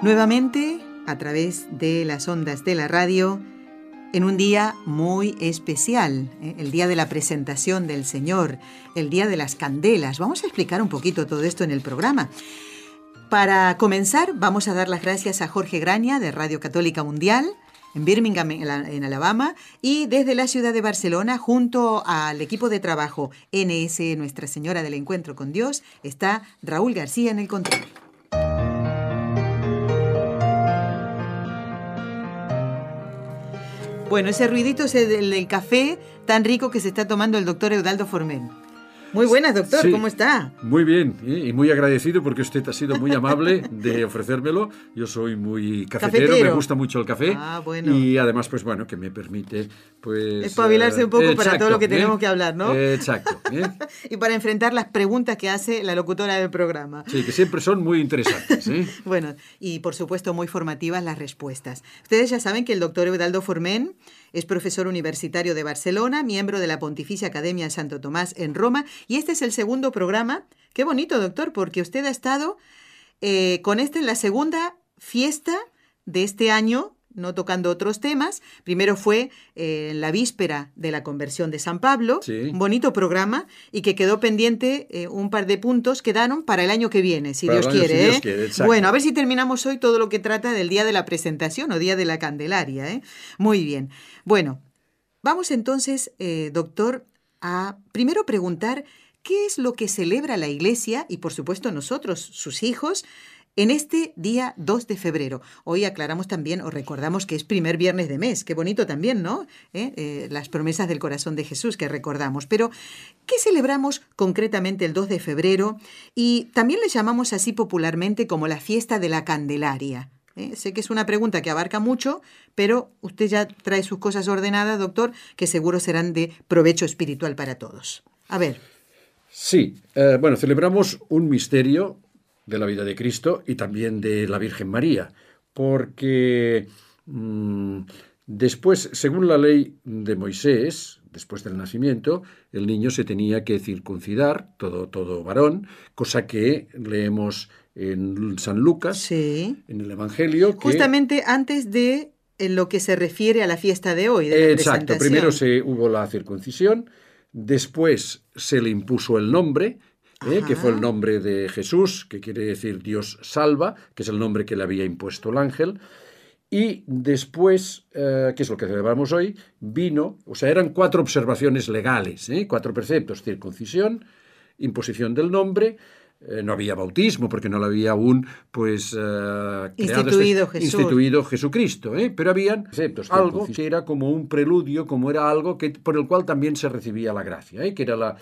Nuevamente, a través de las ondas de la radio, en un día muy especial, ¿eh? el día de la presentación del Señor, el día de las candelas. Vamos a explicar un poquito todo esto en el programa. Para comenzar, vamos a dar las gracias a Jorge Graña de Radio Católica Mundial, en Birmingham, en Alabama, y desde la ciudad de Barcelona, junto al equipo de trabajo NS Nuestra Señora del Encuentro con Dios, está Raúl García en el control. Bueno, ese ruidito es el del café tan rico que se está tomando el doctor Eudaldo Formen. Muy buenas, doctor, ¿cómo está? Muy bien, y muy agradecido porque usted ha sido muy amable de ofrecérmelo. Yo soy muy cafetero, me gusta mucho el café. Ah, bueno. Y además, pues bueno, que me permite, pues... Espabilarse un poco para todo lo que ¿eh? tenemos que hablar, ¿no? Exacto. ¿eh? y para enfrentar las preguntas que hace la locutora del programa. Sí, que siempre son muy interesantes. ¿eh? bueno, y por supuesto muy formativas las respuestas. Ustedes ya saben que el doctor Eudaldo Formen es profesor universitario de Barcelona, miembro de la Pontificia Academia Santo Tomás en Roma, y este es el segundo programa. Qué bonito, doctor, porque usted ha estado eh, con este en la segunda fiesta de este año no tocando otros temas. Primero fue eh, en la víspera de la conversión de San Pablo, un bonito programa, y que quedó pendiente eh, un par de puntos, quedaron para el año que viene, si, Dios, quiere, ¿eh? bueno, a ver si terminamos hoy todo lo que trata del día de la presentación o día de la Candelaria. Muy bien. Bueno, vamos entonces, doctor, a primero preguntar qué es lo que celebra la Iglesia y por supuesto nosotros, sus hijos, en este día 2 de febrero. Hoy aclaramos también o recordamos que es primer viernes de mes. Qué bonito también, ¿no? ¿Eh? Eh, las promesas del corazón de Jesús que recordamos. Pero, ¿qué celebramos concretamente el 2 de febrero? Y también le llamamos así popularmente como la fiesta de la Candelaria. ¿Eh? Sé que es una pregunta que abarca mucho, pero usted ya trae sus cosas ordenadas, doctor, que seguro serán de provecho espiritual para todos. A ver. Sí, bueno, celebramos un misterio de la vida de Cristo y también de la Virgen María, porque mm, después, según la ley de Moisés, después del nacimiento, el niño se tenía que circuncidar, todo, todo varón, cosa que leemos en San Lucas, en el Evangelio. Justamente antes de lo que se refiere a la fiesta de hoy. exacto, primero se hubo la circuncisión, después se le impuso el nombre, ¿eh? que fue el nombre de Jesús, que quiere decir Dios salva, que es el nombre que le había impuesto el ángel. Y después, eh, que es lo que celebramos hoy, vino, o sea, eran cuatro observaciones legales, ¿eh? cuatro preceptos, circuncisión, imposición del nombre, no había bautismo porque no lo había aún pues instituido, este, instituido, Jesucristo, pero habían preceptos, algo que era como un preludio, como era algo que, por el cual también se recibía la gracia, que era la,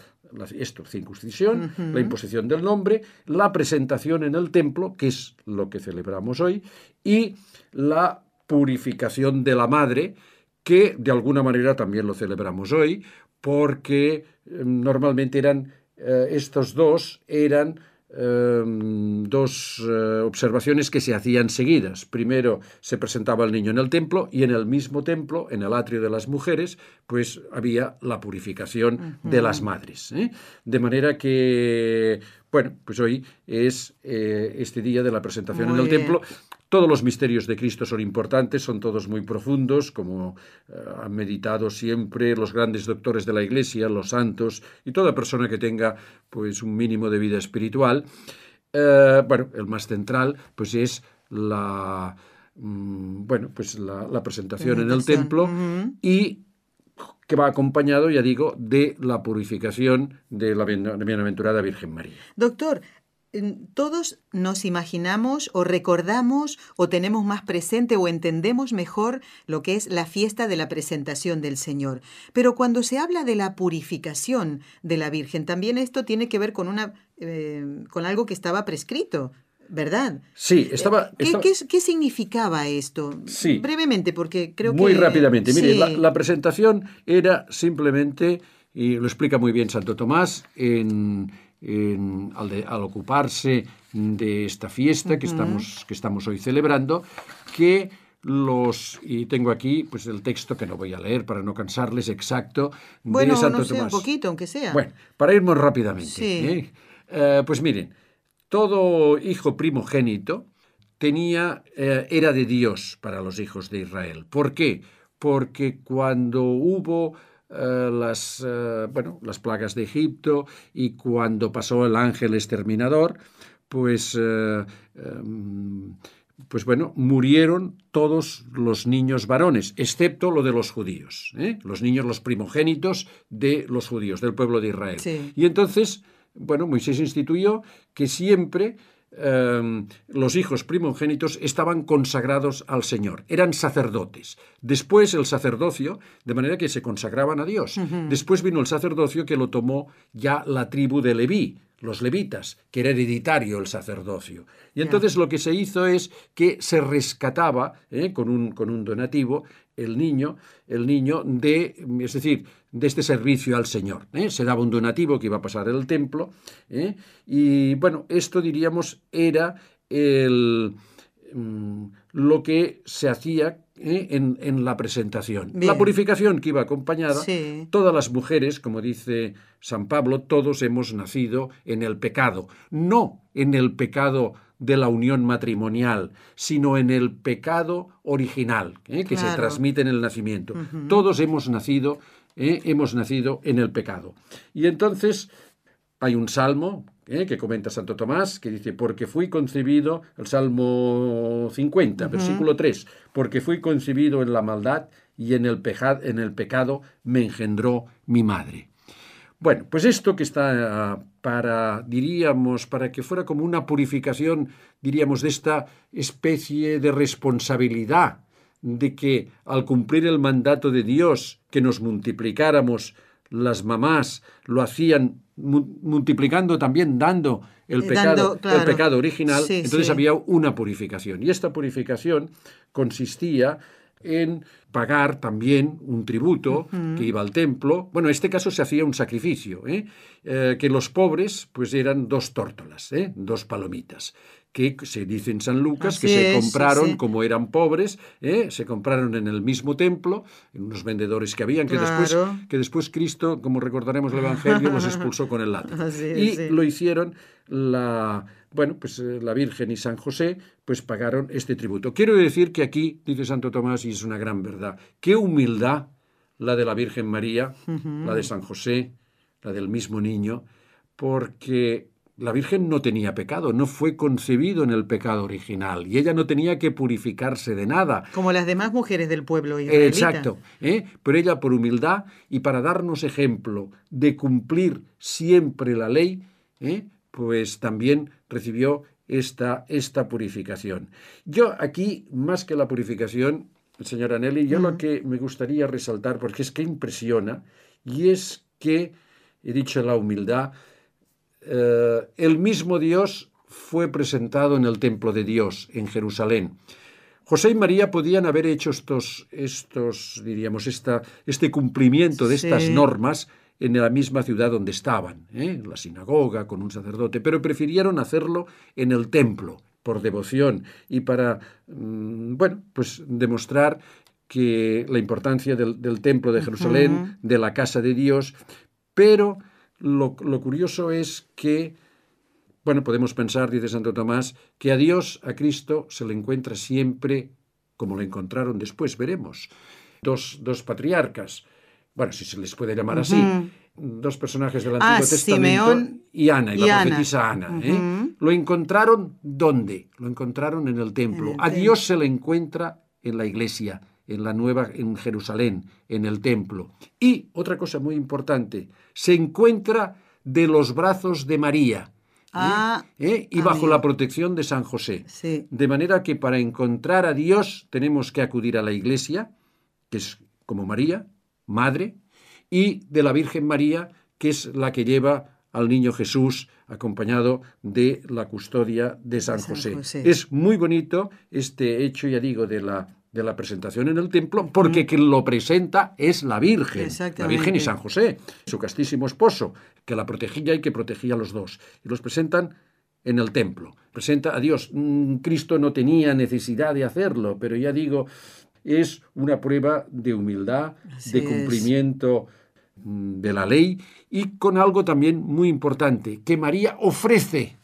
esto, circuncisión, la imposición del nombre, la presentación en el templo, que es lo que celebramos hoy, y la purificación de la madre, que de alguna manera también lo celebramos hoy, porque eh, normalmente eran, eh, estos dos eran Em, dos eh, observaciones que se hacían seguidas. Primero se presentaba el niño en el templo y en el mismo templo, en el atrio de las mujeres, pues había la purificación de las madres. ¿eh? De manera que, bueno, pues hoy es eh, este día de la presentación en el templo. Todos los misterios de Cristo son importantes, son todos muy profundos, como eh, han meditado siempre los grandes doctores de la Iglesia, los santos y toda persona que tenga pues un mínimo de vida espiritual. Eh, bueno, el más central pues es la mm, bueno, pues la, presentación en el templo y que va acompañado, ya digo, de la purificación de la bienaventurada Virgen María. Doctor, todos nos imaginamos o recordamos o tenemos más presente o entendemos mejor lo que es la fiesta de la presentación del Señor. Pero cuando se habla de la purificación de la Virgen, también esto tiene que ver con, una, eh, con algo que estaba prescrito. ¿Verdad? Sí, estaba... ¿Qué, estaba... qué, qué significaba esto? Sí. Brevemente, porque creo muy que... Muy rápidamente. Mire, sí. la, la, presentación era simplemente, y lo explica muy bien Santo Tomás, en, al, de, al, ocuparse de esta fiesta uh -huh. que, estamos, que estamos hoy celebrando, que los y tengo aquí pues el texto que no voy a leer para no cansarles exacto bueno, de Santo no sé, Tomás. un poquito, aunque sea. Bueno, para irnos rápidamente. Sí. ¿eh? Uh, pues miren, todo hijo primogénito tenía eh, era de Dios para los hijos de Israel. ¿Por qué? Porque cuando hubo eh, las, eh, bueno, las plagas de Egipto y cuando pasó el ángel exterminador, pues, eh, em, pues bueno, murieron todos los niños varones, excepto lo de los judíos, los niños, los primogénitos de los judíos, del pueblo de Israel. Sí. Y entonces, bueno, Moisés instituyó que siempre eh, los hijos primogénitos estaban consagrados al Señor, eran sacerdotes. Después el sacerdocio, de manera que se consagraban a Dios. Uh -huh. Después vino el sacerdocio que lo tomó ya la tribu de Leví, los levitas, que era hereditario el sacerdocio. Y entonces yeah. lo que se hizo es que se rescataba eh, con, un, con un donativo el niño, el niño de, es decir, de este servicio al Señor. ¿eh? Se daba un donativo que iba a pasar el templo. ¿eh? Y bueno, esto diríamos era el, mm, lo que se hacía ¿eh? en, en, la presentación. Bien. La purificación que iba acompañada, sí. todas las mujeres, como dice San Pablo, todos hemos nacido en el pecado, no en el pecado de la unión matrimonial, sino en el pecado original, ¿eh? que claro. se transmite en el nacimiento. Uh -huh. Todos hemos nacido, ¿eh? hemos nacido en el pecado. Y entonces hay un salmo ¿eh? que comenta Santo Tomás, que dice, porque fui concebido, el Salmo 50, uh -huh. versículo 3, porque fui concebido en la maldad y en el, peja, en el pecado me engendró mi madre. Bueno, pues esto que está para, diríamos, para que fuera como una purificación, diríamos, de esta especie de responsabilidad de que al cumplir el mandato de Dios, que nos multiplicáramos, las mamás lo hacían multiplicando también, dando el pecado, dando, claro. el pecado original, sí, entonces sí. había una purificación. Y esta purificación consistía en pagar también un tributo uh -huh. que iba al templo. Bueno, en este caso se hacía un sacrificio, ¿eh? Eh, que los pobres pues eran dos tórtolas, ¿eh? dos palomitas que se dice en San Lucas Así que se es, compraron, sí. como eran pobres, ¿eh? se compraron en el mismo templo, en unos vendedores que habían, que, claro. después, que después Cristo, como recordaremos el Evangelio, los expulsó con el látigo. Así y es, sí. lo hicieron la, bueno, pues la Virgen y San José, pues pagaron este tributo. Quiero decir que aquí, dice Santo Tomás, y es una gran verdad, qué humildad la de la Virgen María, Uh -huh. la de San José, la del mismo niño, porque la Virgen no tenía pecado, no fue concebido en el pecado original y ella no tenía que purificarse de nada. Como las demás mujeres del pueblo israelita. Exacto, ¿eh? pero ella por humildad y para darnos ejemplo de cumplir siempre la ley, ¿eh? Pues también recibió esta, esta purificación. Yo aquí, más que la purificación, señora Nelly, yo lo que me gustaría resaltar, porque es que impresiona, y es que, he dicho la humildad, eh, el mismo Dios fue presentado en el templo de Dios, en Jerusalén. José y María podían haber hecho estos, estos diríamos, esta, este cumplimiento de Sí. estas normas en la misma ciudad donde estaban, ¿eh? en la sinagoga, con un sacerdote, pero prefirieron hacerlo en el templo, por devoción y para, mm, bueno, pues demostrar que la importancia del, del templo de Jerusalén, de la casa de Dios, pero lo, lo curioso es que, bueno, podemos pensar, dice Santo Tomás, que a Dios, a Cristo, se le encuentra siempre como lo encontraron después, veremos. Dos, dos patriarcas, bueno, si se les puede llamar así, dos personajes del Ah, Antiguo Testamento, Simeón y Ana, y, y la Ana. profetisa Ana. ¿eh? Lo encontraron ¿dónde? Lo encontraron en el templo. En el a templo. Dios se le encuentra en la iglesia, en la nueva, en Jerusalén, en el templo. Y otra cosa muy importante, se encuentra de los brazos de María. ¿eh? Ah, ¿Eh? Y bajo la protección de San José. Sí. De manera que para encontrar a Dios tenemos que acudir a la iglesia, que es como María, madre, y de la Virgen María, que es la que lleva al niño Jesús acompañado de la custodia de San, José. Es muy bonito este hecho, ya digo, de la, de la presentación en el templo, porque quien lo presenta es la Virgen, la Virgen y San José, su castísimo esposo, que la protegía y que protegía a los dos. Y los presentan en el templo. Presenta a Dios. Mm, Cristo no tenía necesidad de hacerlo, pero ya digo, es una prueba de humildad, de cumplimiento mm, de la ley y con algo también muy importante, que María ofrece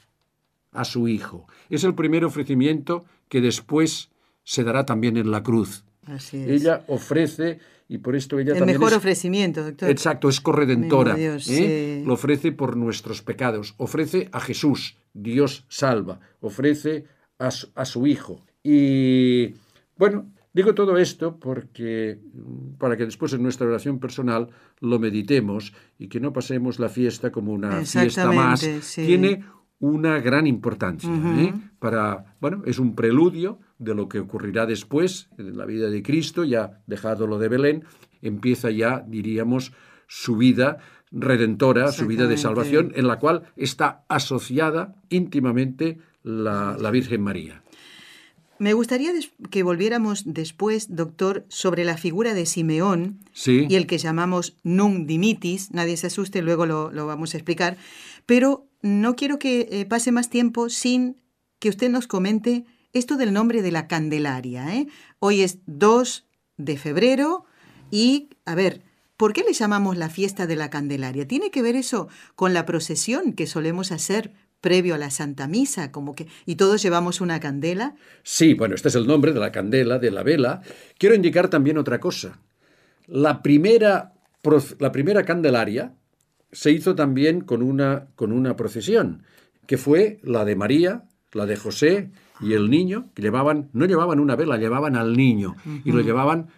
a su Hijo. Es el primer ofrecimiento que después se dará también en la cruz. Así es. Ella ofrece y por esto ella el también mejor es, ofrecimiento, doctor. Exacto, es corredentora. Dios, ¿eh? sí. Lo ofrece por nuestros pecados. Ofrece a Jesús, Dios salva. Ofrece a su, a su Hijo. Y bueno, Digo todo esto porque para que después en nuestra oración personal lo meditemos y que no pasemos la fiesta como una fiesta más. sí. Tiene una gran importancia. ¿eh? Para, bueno, es un preludio de lo que ocurrirá después en la vida de Cristo, ya dejado lo de Belén, empieza ya, diríamos, su vida redentora, su vida de salvación, en la cual está asociada íntimamente la, la Virgen María. Me gustaría que volviéramos después, doctor, sobre la figura de Simeón sí. y el que llamamos Nunc Dimitis. Nadie se asuste, luego lo, lo vamos a explicar. Pero no quiero que eh, pase más tiempo sin que usted nos comente esto del nombre de la Candelaria. ¿eh? Hoy es 2 de febrero y, a ver, ¿por qué le llamamos la fiesta de la Candelaria? ¿Tiene que ver eso con la procesión que solemos hacer previo a la Santa Misa, como que y todos llevamos una candela. Sí, bueno, este es el nombre de la candela, de la vela. Quiero indicar también otra cosa. La primera, la primera candelaria se hizo también con una, con una procesión, que fue la de María, la de José y el niño, que llevaban, no llevaban una vela, llevaban al niño uh -huh. y lo llevaban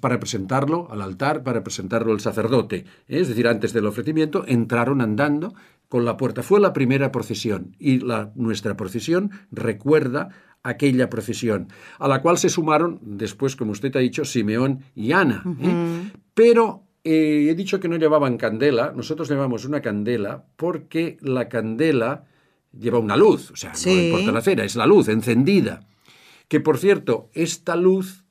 para presentarlo al altar, para presentarlo al sacerdote. Es decir, antes del ofrecimiento entraron andando con la puerta. Fue la primera procesión y la, nuestra procesión recuerda aquella procesión, a la cual se sumaron después, como usted ha dicho, Simeón y Ana. Uh -huh. ¿eh? Pero eh, he dicho que no llevaban candela, nosotros llevamos una candela porque la candela lleva una luz, o sea, sí. no importa la cera, es la luz encendida. Que por cierto, esta luz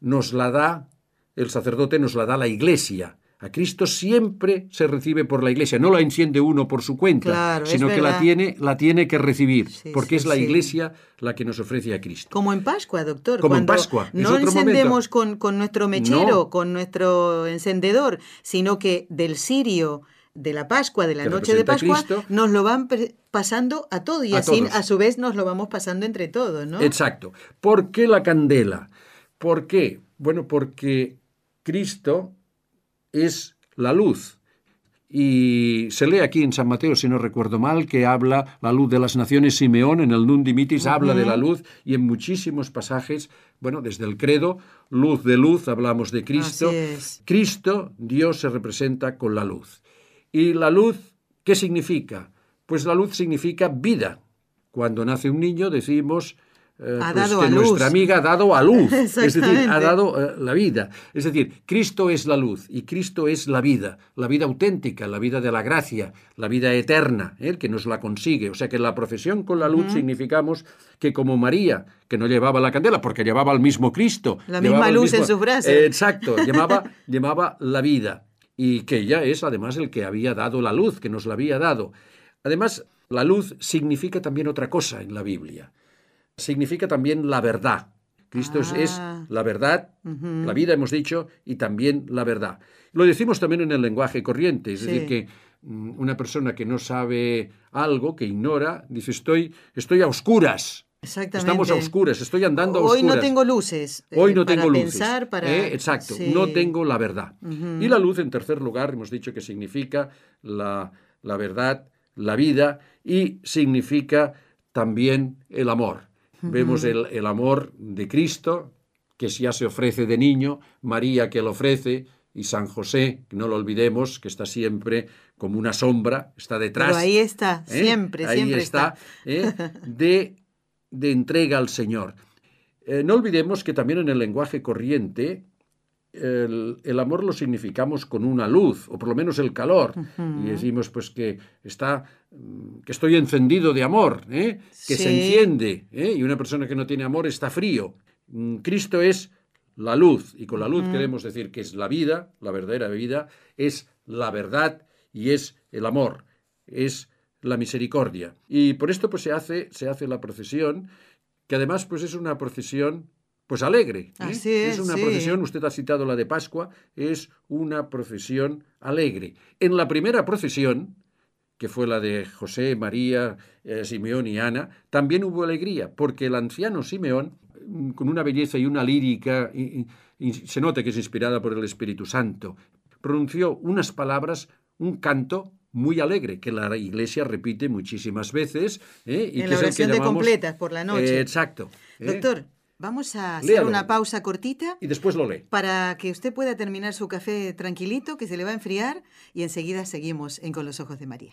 nos la da, el sacerdote nos la da la iglesia. A Cristo siempre se recibe por la iglesia, no la enciende uno por su cuenta, claro, sino que la tiene, la tiene que recibir, sí, porque sí, es la sí. iglesia la que nos ofrece a Cristo. Como en Pascua, doctor. Como en Pascua. No encendemos con, con, nuestro mechero, No. con nuestro encendedor, sino que del cirio de la Pascua, de la Que noche de Pascua, Cristo. nos lo van pasando a todo y A así todos. a su vez nos lo vamos pasando entre todos, ¿no? Exacto. ¿Por qué la candela? ¿Por qué? Bueno, porque Cristo es la luz. Y se lee aquí en San Mateo, si no recuerdo mal, que habla la luz de las naciones. Simeón en el Nun Dimitis habla de la luz y en muchísimos pasajes, bueno, desde el credo, luz de luz, hablamos de Cristo. Cristo, Dios se representa con la luz. ¿Y la luz qué significa? Pues la luz significa vida. Cuando nace un niño decimos eh, Ha pues dado que a luz. nuestra amiga ha dado a luz. es decir, ha dado eh, la vida. Es decir, Cristo es la luz y Cristo es la vida, la vida auténtica, la vida de la gracia, la vida eterna, el que nos la consigue. O sea que la profesión con la luz significamos que como María, que no llevaba la candela porque llevaba al mismo Cristo. La misma luz en sus brazos. Eh, exacto, llevaba, llevaba la vida y que ella es además el que había dado la luz, que nos la había dado. Además, la luz significa también otra cosa en la Biblia. Significa también la verdad. Cristo es- es, Ah. la verdad, la vida hemos dicho, y también la verdad. Lo decimos también en el lenguaje corriente, es Sí. decir, que mm, una persona que no sabe algo, que ignora, dice estoy, estoy a oscuras. Exactamente. Estamos a oscuras, estoy andando a Hoy oscuras. no tengo luces. eh, Hoy no para tengo luces. pensar, para... ¿eh? Exacto, Sí. no tengo la verdad. Y la luz, en tercer lugar, hemos dicho que significa la, la verdad, la vida y significa también el amor. Vemos el, el amor de Cristo, que ya se ofrece de niño, María que lo ofrece, y San José, que no lo olvidemos, que está siempre como una sombra, está detrás. Pero ahí está, ¿eh? siempre, Ahí siempre está, está. ¿eh? de, de entrega al Señor. Eh, no olvidemos que también en el lenguaje corriente el, amor lo significamos con una luz, o por lo menos el calor, y decimos pues que está que estoy encendido de amor, ¿eh? que se enciende, ¿eh? y una persona que no tiene amor está frío. Mm, Cristo es la luz, y con la luz queremos decir que es la vida, la verdadera vida, es la verdad y es el amor, es la misericordia. Y por esto pues se hace, se hace la procesión, que además pues es una procesión pues alegre. ¿eh? es, una procesión, usted ha citado la de Pascua, es una procesión alegre. En la primera procesión, que fue la de José, María, eh, Simeón y Ana, también hubo alegría, porque el anciano Simeón, mm, con una belleza y una lírica, y, se nota que es inspirada por el Espíritu Santo, pronunció unas palabras, un canto muy alegre, que la Iglesia repite muchísimas veces. ¿eh? Y en la oración de completas por la noche. exacto. ¿eh? Doctor, Vamos a hacer una pausa cortita. Y después lo lee. Para que usted pueda terminar su café tranquilito, que se le va a enfriar, y enseguida seguimos en Con los Ojos de María.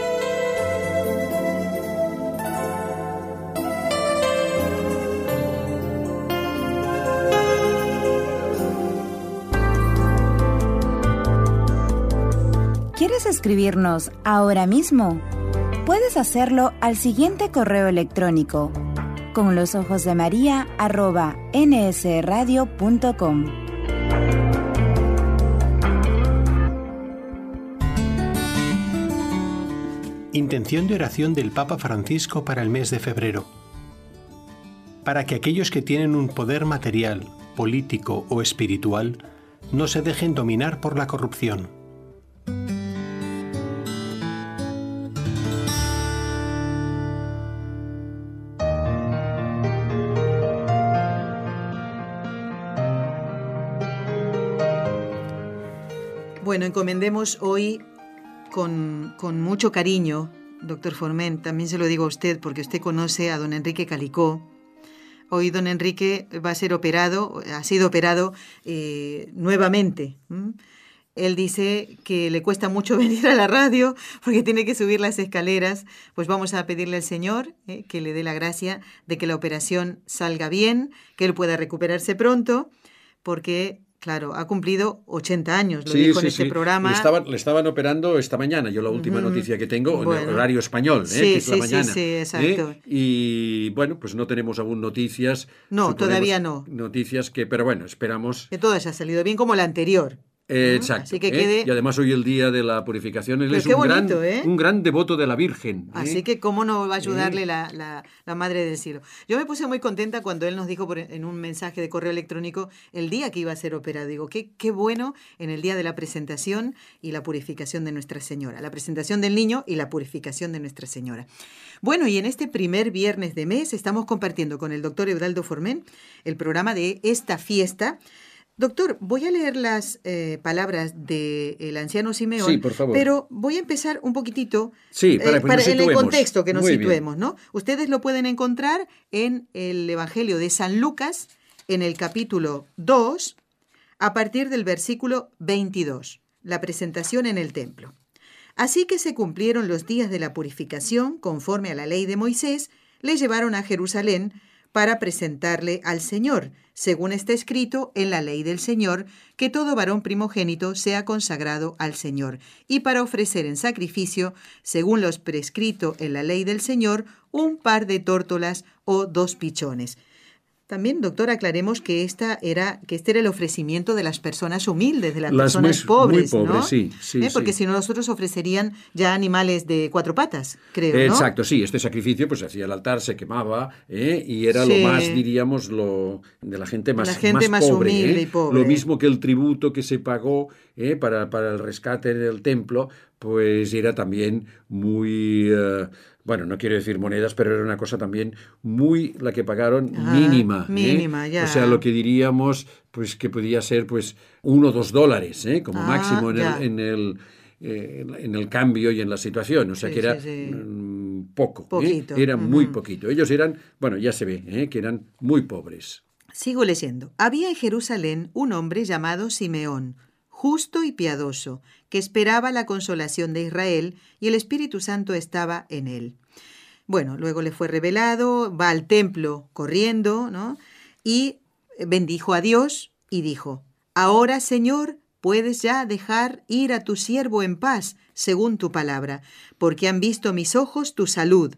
Escribirnos ahora mismo? Puedes hacerlo al siguiente correo electrónico con los ojos de María nsradio.com. Intención de oración del Papa Francisco para el mes de febrero. Para que aquellos que tienen un poder material, político o espiritual no se dejen dominar por la corrupción. Bueno, encomendemos hoy con, mucho cariño, doctor Formen, también se lo digo a usted porque usted conoce a don Enrique Calicó. Hoy don Enrique va a ser operado, ha sido operado eh, nuevamente. Él dice que le cuesta mucho venir a la radio porque tiene que subir las escaleras. Pues vamos a pedirle al Señor eh, que le dé la gracia de que la operación salga bien, que él pueda recuperarse pronto, porque Claro, ha cumplido 80 años, lo dijo en este programa. Le estaban, le estaban, operando esta mañana, yo la última noticia que tengo, en el horario español, ¿eh? que es la mañana. Sí, sí, exacto. ¿eh? Y bueno, pues no tenemos aún noticias. No, todavía no. Noticias que, pero bueno, esperamos. Que todo ha salido bien como la anterior. Exacto. que ¿eh? Y además hoy el día de la purificación. Él es un, gran, ¿eh? un gran devoto de la Virgen. ¿eh? Así que cómo no va a ayudarle la, la, Madre del Cielo. Yo me puse muy contenta cuando él nos dijo por, en un mensaje de correo electrónico el día que iba a ser operado. Digo, qué, qué bueno en el día de la presentación y la purificación de Nuestra Señora. La presentación del niño y la purificación de Nuestra Señora. Bueno, y en este primer viernes de mes estamos compartiendo con el doctor Eudaldo Formen el programa de esta fiesta Doctor, voy a leer las eh, palabras del anciano Simeón, sí, por favor. pero voy a empezar un poquitito sí, para, eh, en el contexto que nos situemos, ¿no? Ustedes lo pueden encontrar en el Evangelio de San Lucas, en el capítulo 2, a partir del versículo 22, la presentación en el templo. Así que se cumplieron los días de la purificación conforme a la ley de Moisés, le llevaron a Jerusalén para presentarle al Señor, según está escrito en la ley del Señor, que todo varón primogénito sea consagrado al Señor, y para ofrecer en sacrificio, según los prescrito en la ley del Señor, un par de tórtolas o dos pichones. También, doctor, aclaremos que esta era que este era el ofrecimiento de las personas humildes, de las, personas pobres, ¿no? Sí, sí, ¿Eh? Porque si no, nosotros ofrecerían ya animales de cuatro patas, creo. ¿no? Exacto, sí. Este sacrificio, pues se hacía el altar, se quemaba, ¿eh? y era lo más, diríamos, lo de la gente más, la gente más, humilde ¿eh? y pobre. Lo mismo que el tributo que se pagó para, para el rescate del templo, pues era también muy bueno, no quiero decir monedas, pero era una cosa también muy, la que pagaron, mínima. ¿eh? Mínima, ya. O sea, lo que diríamos, pues que podía ser, pues, uno o dos dólares, ¿eh? como ah, máximo en el, en el, eh, en, el, cambio y en la situación. O sea, que era mm, poco, eran muy poquito. Ellos eran, bueno, ya se ve, ¿eh? que eran muy pobres. Sigo leyendo. Había en Jerusalén un hombre llamado Simeón, justo y piadoso, que esperaba la consolación de Israel, y el Espíritu Santo estaba en él. Bueno, luego le fue revelado, va al templo corriendo, ¿no? Y bendijo a Dios y dijo, Ahora, Señor, puedes ya dejar ir a tu siervo en paz, según tu palabra, porque han visto mis ojos tu salud,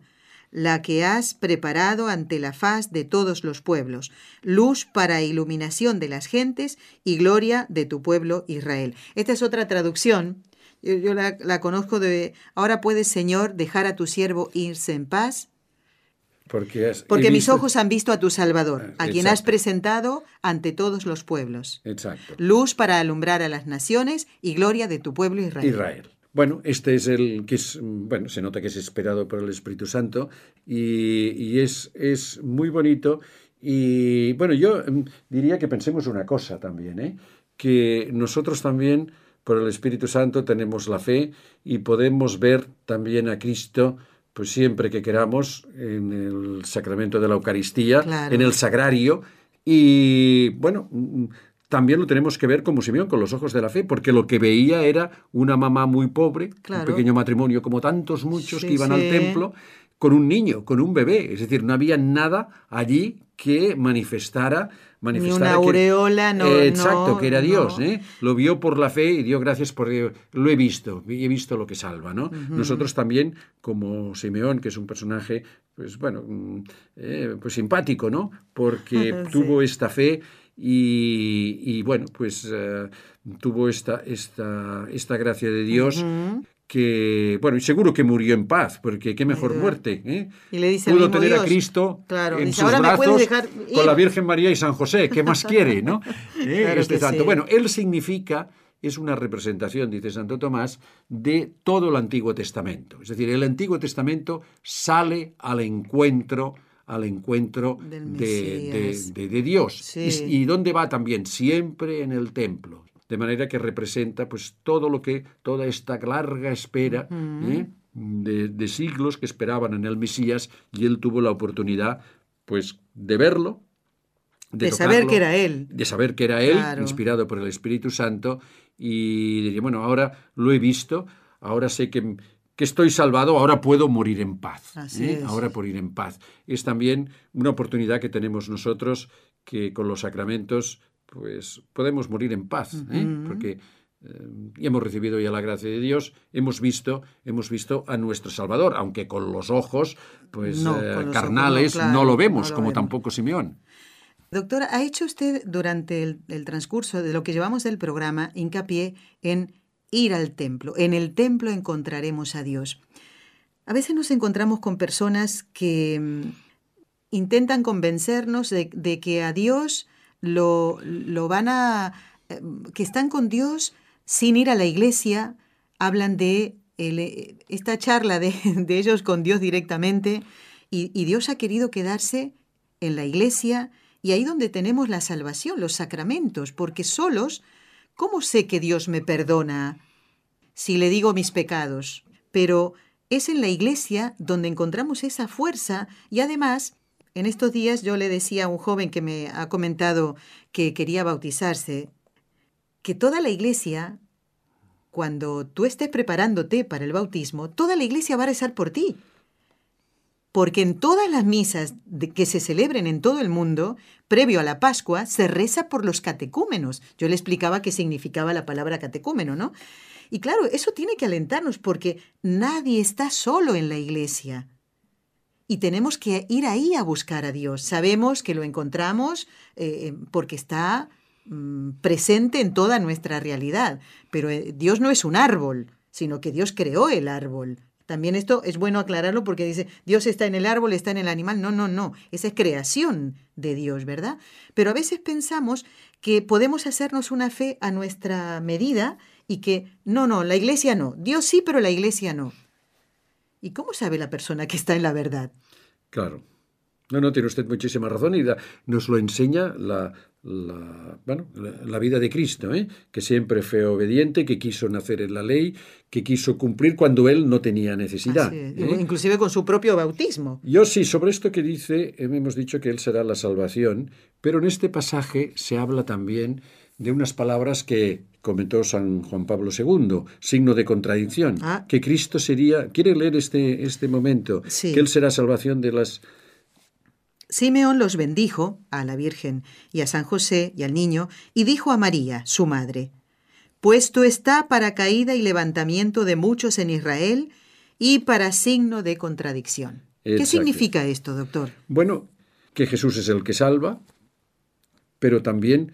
la que has preparado ante la faz de todos los pueblos, luz para iluminación de las gentes y gloria de tu pueblo Israel. Esta es otra traducción. Yo, la, conozco de, ahora puedes, Señor, dejar a tu siervo irse en paz. Porque, Porque mis ojos han visto a tu Salvador, ah, a quien has presentado ante todos los pueblos. Exacto. Luz para alumbrar a las naciones y gloria de tu pueblo Israel. Israel. Bueno, este es el que es, bueno, se nota que es esperado por el Espíritu Santo y, es, es, muy bonito. Y bueno, yo mm, diría que pensemos una cosa también, ¿eh? que nosotros también, por el Espíritu Santo, tenemos la fe y podemos ver también a Cristo pues siempre que queramos en el sacramento de la Eucaristía, en el sagrario. Y bueno, mm, también lo tenemos que ver como Simeón, con los ojos de la fe, porque lo que veía era una mamá muy pobre, un pequeño matrimonio como tantos muchos que iban al templo, con un niño, con un bebé. Es decir, no había nada allí que manifestara manifestara Ni una aureola, no. exacto, que era Dios. ¿eh? Lo vio por la fe y dio gracias por Dios. Lo he visto, y he visto lo que salva. ¿no? Nosotros también, como Simeón, que es un personaje, pues bueno, mm, eh, pues simpático, ¿no? Porque tuvo esta fe y, bueno, pues eh, tuvo esta, esta, esta gracia de Dios. que, bueno, y seguro que murió en paz, porque qué mejor muerte, ¿eh? Y le dice Pudo tener a Cristo en sus brazos con la Virgen María y San José, ¿qué más quiere, no? ¿Eh? este santo. Bueno, él significa, es una representación, dice Santo Tomás, de todo el Antiguo Testamento. Es decir, el Antiguo Testamento sale al encuentro al encuentro de, Dios. Y, dónde va también? Siempre en el templo. De manera que representa pues todo lo que, toda esta larga espera ¿eh? de, siglos que esperaban en el Mesías y él tuvo la oportunidad pues de verlo, de, saber que era él. De saber que era él, inspirado por el Espíritu Santo, y diría, bueno, ahora lo he visto, ahora sé que, que estoy salvado, ahora puedo morir en paz. ¿eh? Ahora por ir en paz. Es también una oportunidad que tenemos nosotros que con los sacramentos pues podemos morir en paz, ¿eh? porque eh, hemos recibido ya la gracia de Dios, hemos visto, hemos visto a nuestro Salvador, aunque con los ojos pues carnales no, lo vemos, como tampoco Simeón. Doctora, ha hecho usted durante el transcurso de lo que llevamos del programa hincapié en ir al templo. En el templo encontraremos a Dios. A veces nos encontramos con personas que mm, intentan convencernos de, que a Dios lo, lo, van a... Eh, que están con Dios sin ir a la iglesia, hablan de eh, esta charla de, ellos con Dios directamente y, y Dios ha querido quedarse en la iglesia y ahí donde tenemos la salvación, los sacramentos, porque solos ¿Cómo sé que Dios me perdona si le digo mis pecados? Pero es en la iglesia donde encontramos esa fuerza y además, en estos días yo le decía a un joven que me ha comentado que quería bautizarse, que toda la iglesia, cuando tú estés preparándote para el bautismo, toda la iglesia va a rezar por ti porque en todas las misas que se celebren en todo el mundo, previo a la Pascua, se reza por los catecúmenos. Yo le explicaba qué significaba la palabra catecúmeno, ¿no? Y claro, eso tiene que alentarnos porque nadie está solo en la iglesia. Y tenemos que ir ahí a buscar a Dios. Sabemos que lo encontramos eh, porque está mm, presente en toda nuestra realidad. Pero eh, Dios no es un árbol, sino que Dios creó el árbol. También esto es bueno aclararlo porque dice, Dios está en el árbol, está en el animal. No, no, no. Esa es creación de Dios, ¿verdad? Pero a veces pensamos que podemos hacernos una fe a nuestra medida y que, no, no, la iglesia no. Dios sí, pero la iglesia no. ¿Y cómo sabe la persona que está en la verdad? Claro. No, no, tiene usted muchísima razón y nos lo enseña la, la, bueno, la, vida de Cristo, ¿eh? que siempre fue obediente, que quiso nacer en la ley, que quiso cumplir cuando él no tenía necesidad. ¿eh? Inclusive con su propio bautismo. Yo sí, sobre esto que dice, hemos dicho que él será la salvación, pero en este pasaje se habla también de unas palabras que comentó San Juan Pablo II, signo de contradicción, ah. que Cristo sería, quiere leer este, este momento, que él será salvación de las Simeón los bendijo a la Virgen y a San José y al niño, y dijo a María, su madre, Puesto está para caída y levantamiento de muchos en Israel y para signo de contradicción. ¿Qué significa esto, doctor? Bueno, que Jesús es el que salva, pero también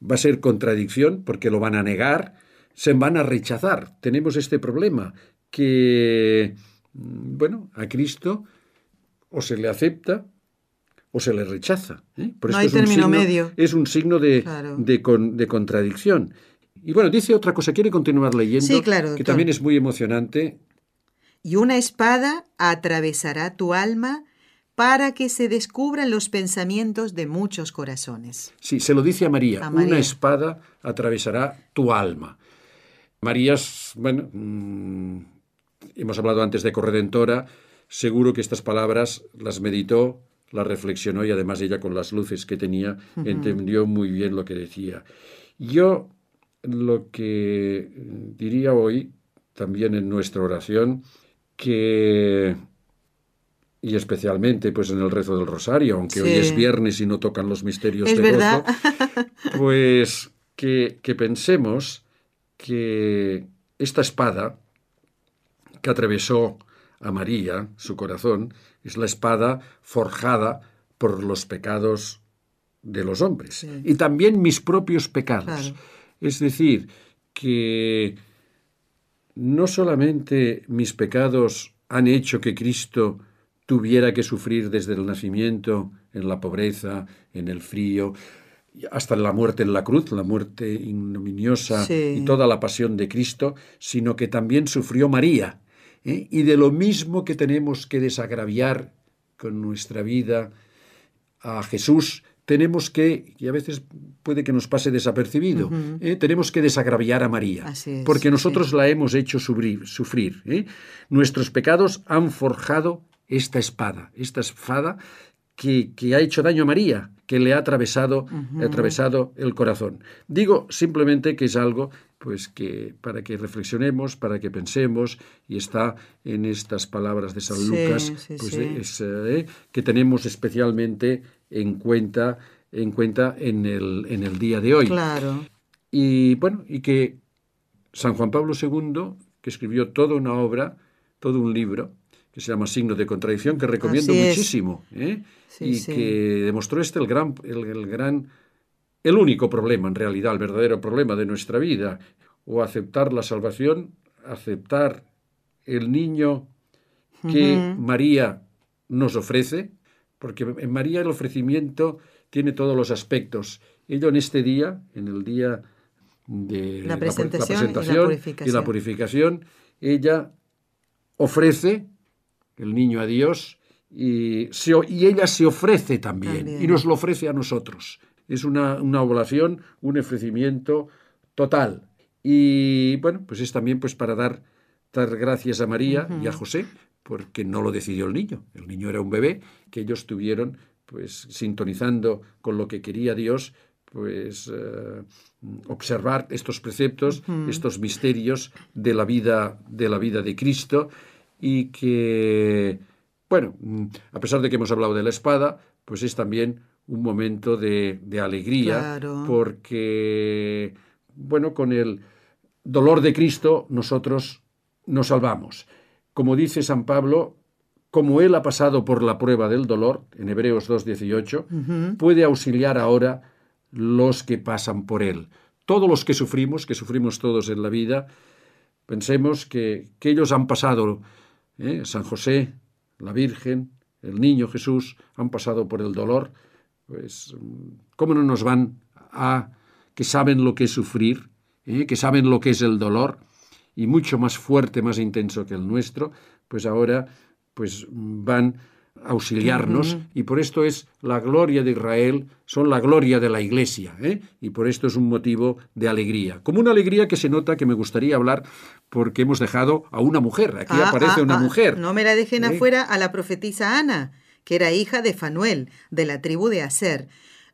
va a ser contradicción porque lo van a negar, se van a rechazar. Tenemos este problema que, mm, bueno, a Cristo o se le acepta o se le rechaza. ¿eh? Por no hay término medio. Es un signo de, de, contradicción. Y bueno, dice otra cosa, quiere continuar leyendo, sí, claro, que también es muy emocionante. Y una espada atravesará tu alma para que se descubran los pensamientos de muchos corazones. Sí, se lo dice a María. Una espada atravesará tu alma. María, bueno, mm, hemos hablado antes de corredentora, seguro que estas palabras las meditó la reflexionó y además ella con las luces que tenía entendió muy bien lo que decía. Yo lo que diría hoy, también en nuestra oración, que y especialmente pues en el rezo del rosario, aunque hoy es viernes y no tocan los misterios de verdad. pues que, que pensemos que esta espada que atravesó a María, su corazón, es la espada forjada por los pecados de los hombres y también mis propios pecados. Es decir, que no solamente mis pecados han hecho que Cristo tuviera que sufrir desde el nacimiento en la pobreza, en el frío, hasta la muerte en la cruz, la muerte ignominiosa y toda la pasión de Cristo, sino que también sufrió María ¿eh? y de lo mismo que tenemos que desagraviar con nuestra vida a Jesús, tenemos que, y a veces puede que nos pase desapercibido, ¿eh? tenemos que desagraviar a María, porque nosotros la hemos hecho sufrir. sufrir ¿eh? Nuestros pecados han forjado esta espada, esta espada que, que, ha hecho daño a María, que le ha atravesado, atravesado el corazón. Digo simplemente que es algo pues que para que reflexionemos, para que pensemos, y está en estas palabras de San Lucas, pues eh, que tenemos especialmente en cuenta en cuenta en el, en el día de hoy. Claro. Y bueno, y que San Juan Pablo II, que escribió toda una obra, todo un libro, que se llama Signo de Contradicción, que recomiendo muchísimo, ¿eh? y que demostró este el gran, el gran el único problema, en realidad, el verdadero problema de nuestra vida, o aceptar la salvación, aceptar el niño que María nos ofrece, porque en María el ofrecimiento tiene todos los aspectos. Ella en este día, en el día de la presentación, y, la purificación, ella ofrece el niño a Dios y, y ella se ofrece también, y nos lo ofrece a nosotros. Es una, una oblación, un ofrecimiento total. Y bueno, pues es también pues para dar, dar gracias a María y a José, porque no lo decidió el niño. El niño era un bebé que ellos tuvieron, pues sintonizando con lo que quería Dios, pues eh, observar estos preceptos, estos misterios de la vida de la vida de Cristo y que bueno, a pesar de que hemos hablado de la espada, pues es también un momento de, alegría, porque, bueno, con el dolor de Cristo nosotros nos salvamos. Como dice San Pablo, como Él ha pasado por la prueba del dolor, en Hebreos 2.18, puede auxiliar ahora los que pasan por Él. Todos los que sufrimos, que sufrimos todos en la vida, pensemos que, que ellos han pasado, ¿eh? San José, la Virgen, el niño Jesús, han pasado por el dolor, pues, ¿cómo no nos van a que saben lo que es sufrir, eh? que saben lo que es el dolor, y mucho más fuerte, más intenso que el nuestro, pues ahora pues van auxiliarnos y por esto es la gloria de Israel, son la gloria de la Iglesia ¿eh? y por esto es un motivo de alegría. Como una alegría que se nota que me gustaría hablar porque hemos dejado a una mujer, aquí Ah, aparece ah, una ah, mujer. No me la dejen ¿Eh? afuera a la profetisa Ana, que era hija de Fanuel, de la tribu de Aser,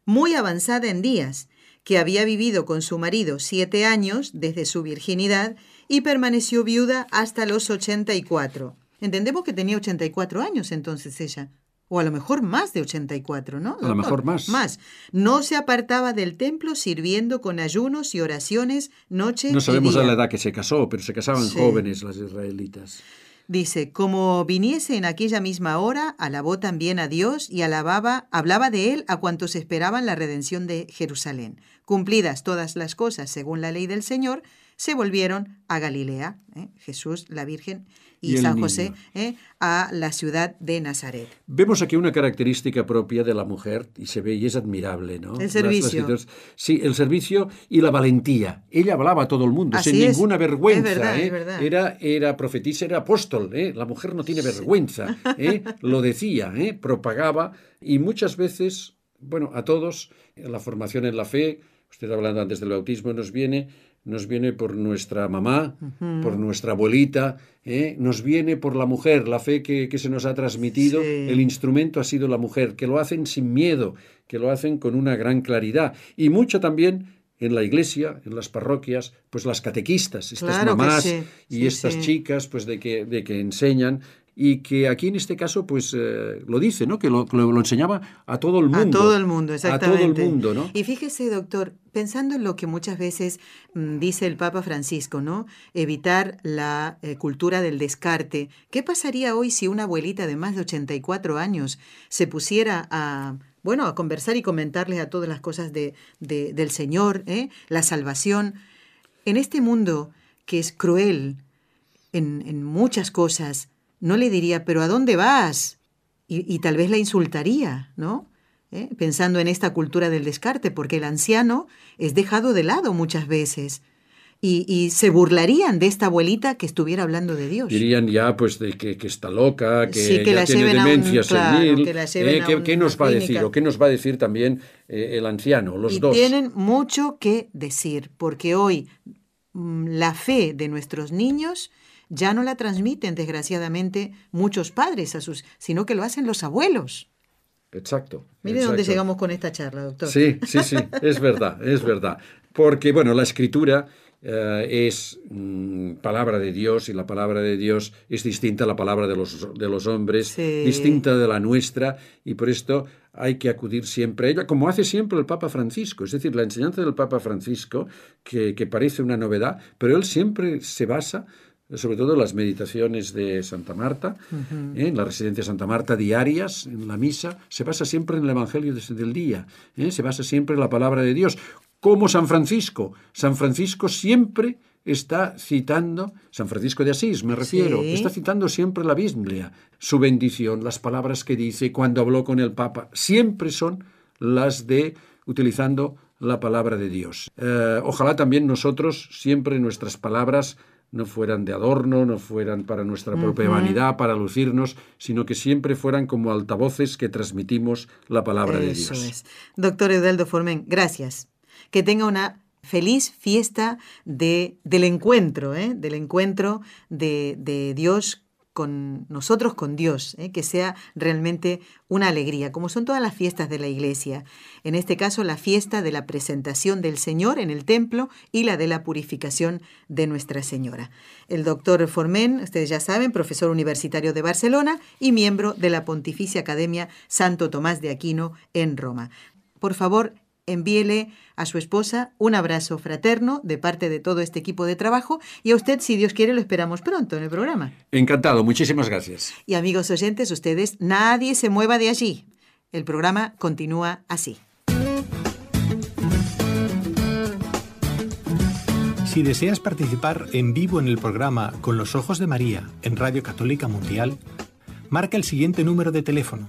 muy avanzada en días, que había vivido con su marido siete años desde su virginidad y permaneció viuda hasta los 84. Entendemos que tenía 84 años entonces ella. O a lo mejor más de 84, ¿no? A lo mejor más. Más. No se apartaba del templo sirviendo con ayunos y oraciones noche No y sabemos a la edad que se casó, pero se casaban Sí. jóvenes las israelitas. Dice, como viniese en aquella misma hora, alabó también a Dios y alababa, hablaba de él a cuantos esperaban la redención de Jerusalén. Cumplidas todas las cosas según la ley del Señor, se volvieron a Galilea, ¿eh? Jesús, la Virgen y, San. José, ¿eh? a la ciudad de Nazaret. Vemos aquí una característica propia de la mujer y se ve y es admirable, ¿no? El Las- las servicio. sí, el servicio y la valentía. Ella hablaba a todo el mundo Así sin es. ninguna vergüenza. Es verdad, ¿eh? es verdad. Era, era profetisa, era apóstol. La mujer no tiene vergüenza. Lo decía, propagaba y muchas veces, bueno, a todos, la formación en la fe, usted hablando antes del bautismo, nos viene nos viene por nuestra mamá, por nuestra abuelita, ¿eh? nos viene por la mujer, la fe que, que se nos ha transmitido, Sí. el instrumento ha sido la mujer, que lo hacen sin miedo, que lo hacen con una gran claridad. Y mucho también en la iglesia, en las parroquias, pues las catequistas, estas Claro mamás sí, y estas chicas, pues de que, de que enseñan y que aquí en este caso pues eh, lo dice, ¿no? Que lo, lo- lo enseñaba a todo el mundo. A todo el mundo, A exactamente. todo el mundo, ¿no? Y fíjese, doctor, pensando en lo que muchas veces mm, dice el Papa Francisco, ¿no? Evitar la eh, cultura del descarte. ¿Qué pasaría hoy si una abuelita de más de 84 años se pusiera a, bueno, a conversar y comentarles a todas las cosas de, de- del Señor, ¿eh? la salvación? En este mundo que es cruel en, en muchas cosas, no le diría, pero ¿a dónde vas? Y, y tal vez la insultaría, ¿no? ¿Eh? Pensando en esta cultura del descarte, porque el anciano es dejado de lado muchas veces. Y, y se burlarían de esta abuelita que estuviera hablando de Dios. Dirían ya pues de que, que está loca, que, Sí, que ya la tiene un- demencia claro, senil. que la eh, a ¿qué, qué nos va a decir? ¿O qué nos va a decir también eh, el anciano? Los y dos. tienen mucho que decir, porque hoy mm, la fe de nuestros niños ya no la transmiten, desgraciadamente, muchos padres a sus, sino que lo hacen los abuelos. Exacto. Mire dónde exacto. llegamos con esta charla, doctor. Sí, sí, sí, es verdad, es verdad. Porque, bueno, la escritura eh, es mm, palabra de Dios y la palabra de Dios es distinta a la palabra de los, de los hombres, Sí. distinta de la nuestra, y por esto hay que acudir siempre a ella, como hace siempre el Papa Francisco. Es decir, la enseñanza del Papa Francisco, que, que parece una novedad, pero él siempre se basa sobre todo las meditaciones de Santa Marta, ¿eh? en la residencia de Santa Marta diarias, en la misa, se basa siempre en el Evangelio del día, ¿eh? se basa siempre en la palabra de Dios, como San Francisco. San Francisco siempre está citando, San Francisco de Asís me refiero, Sí. está citando siempre la Biblia, su bendición, las palabras que dice cuando habló con el Papa, siempre son las de utilizando la palabra de Dios. Eh, ojalá también nosotros siempre nuestras palabras no fueran de adorno, no fueran para nuestra propia vanidad, para lucirnos, sino que siempre fueran como altavoces que transmitimos la palabra de Dios. es. Doctor Eudaldo Formen, gracias. Que tenga una feliz fiesta de, del encuentro, ¿eh? del encuentro de, de Dios con nosotros, con Dios, ¿eh? que sea realmente una alegría, como son todas las fiestas de la iglesia. En este caso, la fiesta de la presentación del Señor en el templo y la de la purificación de Nuestra Señora. El doctor Formen, ustedes ya saben, profesor universitario de Barcelona y miembro de la Pontificia Academia Santo Tomás de Aquino en Roma. Por favor, envíele a su esposa un abrazo fraterno de parte de todo este equipo de trabajo y a usted, si Dios quiere, lo esperamos pronto en el programa. Encantado, muchísimas gracias. Y amigos oyentes, ustedes, nadie se mueva de allí. El programa continúa así. Si deseas participar en vivo en el programa Con los Ojos de María en Radio Católica Mundial, marca el siguiente número de teléfono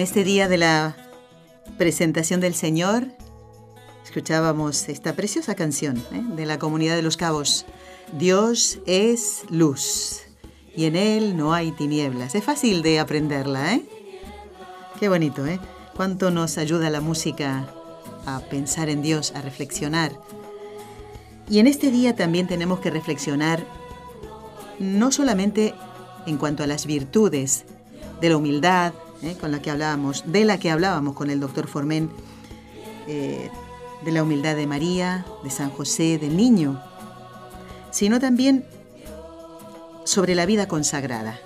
en este día de la presentación del Señor, escuchábamos esta preciosa canción ¿eh? de la comunidad de los cabos. Dios es luz y en Él no hay tinieblas. Es fácil de aprenderla, ¿eh? Qué bonito, ¿eh? Cuánto nos ayuda la música a pensar en Dios, a reflexionar. Y en este día también tenemos que reflexionar no solamente en cuanto a las virtudes de la humildad, ¿eh? con la que hablábamos, de la que hablábamos con el doctor Formen, eh, de la humildad de María, de San José, del niño, sino también sobre la vida consagrada.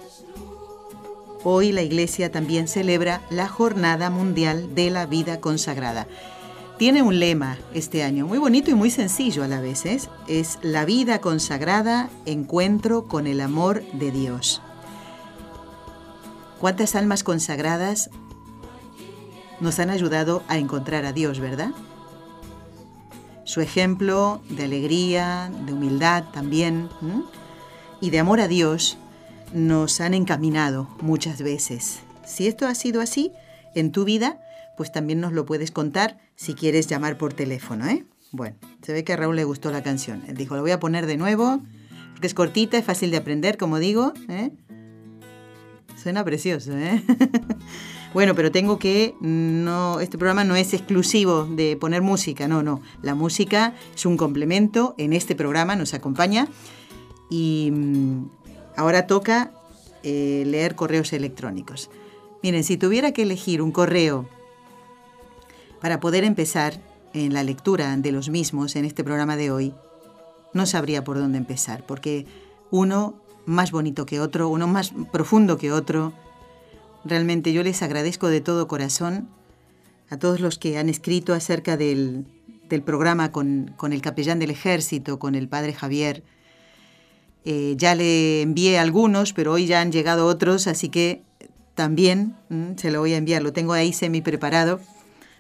Hoy la Iglesia también celebra la Jornada Mundial de la Vida Consagrada. Tiene un lema este año, muy bonito y muy sencillo a la vez, ¿eh? es la vida consagrada, encuentro con el amor de Dios. ¿Cuántas almas consagradas nos han ayudado a encontrar a Dios, verdad? Su ejemplo de alegría, de humildad también y de amor a Dios nos han encaminado muchas veces. Si esto ha sido así en tu vida, pues también nos lo puedes contar si quieres llamar por teléfono, ¿eh? Bueno, se ve que a Raúl le gustó la canción. Él dijo, lo voy a poner de nuevo, porque es cortita, es fácil de aprender, como digo, ¿eh? Suena precioso, ¿eh? bueno, pero tengo que no este programa no es exclusivo de poner música, no, no. La música es un complemento en este programa, nos acompaña y mm, ahora toca eh, leer correos electrónicos. Miren, si tuviera que elegir un correo para poder empezar en la lectura de los mismos en este programa de hoy, no sabría por dónde empezar, porque uno más bonito que otro, uno más profundo que otro. Realmente yo les agradezco de todo corazón a todos los que han escrito acerca del, programa con, el capellán del ejército, con el padre Javier. Eh, ya le envié algunos, pero hoy ya han llegado otros, así que también mm, se lo voy a enviar. Lo tengo ahí semi preparado.